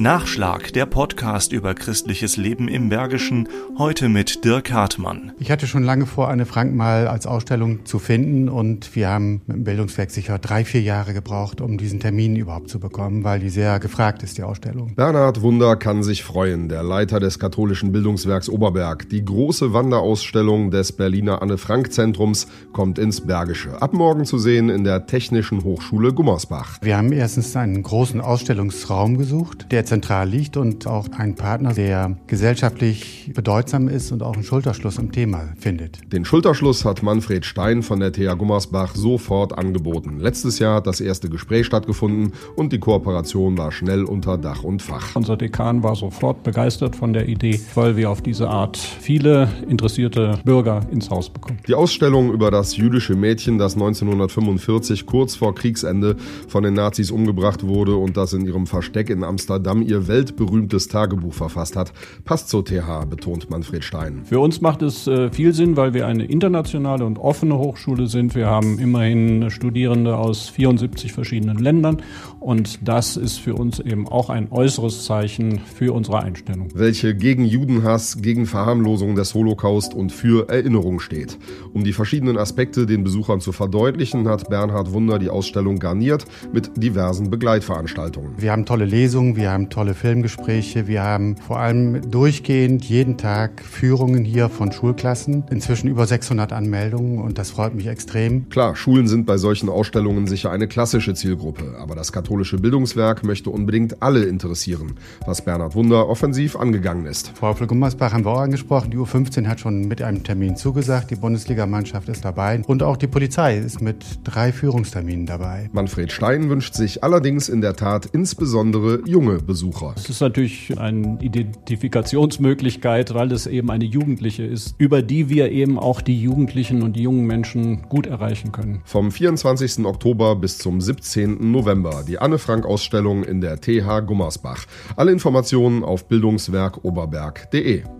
Nachschlag, der Podcast über christliches Leben im Bergischen, heute mit Dirk Hartmann. Ich hatte schon lange vor, Anne Frank mal als Ausstellung zu finden und wir haben mit dem Bildungswerk sicher drei, vier Jahre gebraucht, um diesen Termin überhaupt zu bekommen, weil die sehr gefragt ist, die Ausstellung. Bernhard Wunder kann sich freuen, der Leiter des katholischen Bildungswerks Oberberg. Die große Wanderausstellung des Berliner Anne Frank Zentrums kommt ins Bergische. Ab morgen zu sehen in der Technischen Hochschule Gummersbach. Wir haben erstens einen großen Ausstellungsraum gesucht, der zentral liegt und auch ein Partner, der gesellschaftlich bedeutsam ist und auch einen Schulterschluss im Thema findet. Den Schulterschluss hat Manfred Stein von der TH Gummersbach sofort angeboten. Letztes Jahr hat das erste Gespräch stattgefunden und die Kooperation war schnell unter Dach und Fach. Unser Dekan war sofort begeistert von der Idee, weil wir auf diese Art viele interessierte Bürger ins Haus bekommen. Die Ausstellung über das jüdische Mädchen, das 1945 kurz vor Kriegsende von den Nazis umgebracht wurde und das in ihrem Versteck in Amsterdam Stamm ihr weltberühmtes Tagebuch verfasst hat, passt zur TH, betont Manfred Stein. Für uns macht es äh, viel Sinn, weil wir eine internationale und offene Hochschule sind. Wir haben immerhin Studierende aus 74 verschiedenen Ländern und das ist für uns eben auch ein äußeres Zeichen für unsere Einstellung. Welche gegen Judenhass, gegen Verharmlosung des Holocaust und für Erinnerung steht. Um die verschiedenen Aspekte den Besuchern zu verdeutlichen, hat Bernhard Wunder die Ausstellung garniert mit diversen Begleitveranstaltungen. Wir haben tolle Lesungen, wir haben tolle Filmgespräche. Wir haben vor allem durchgehend jeden Tag Führungen hier von Schulklassen. Inzwischen über 600 Anmeldungen und das freut mich extrem. Klar, Schulen sind bei solchen Ausstellungen sicher eine klassische Zielgruppe, aber das katholische Bildungswerk möchte unbedingt alle interessieren, was Bernhard Wunder offensiv angegangen ist. Frau Gummersbach haben wir auch angesprochen. Die U15 hat schon mit einem Termin zugesagt. Die Bundesligamannschaft ist dabei und auch die Polizei ist mit drei Führungsterminen dabei. Manfred Stein wünscht sich allerdings in der Tat insbesondere junge Besucher. Es ist natürlich eine Identifikationsmöglichkeit, weil es eben eine Jugendliche ist, über die wir eben auch die Jugendlichen und die jungen Menschen gut erreichen können. Vom 24. Oktober bis zum 17. November die Anne Frank Ausstellung in der TH Gummersbach. Alle Informationen auf bildungswerkoberberg.de.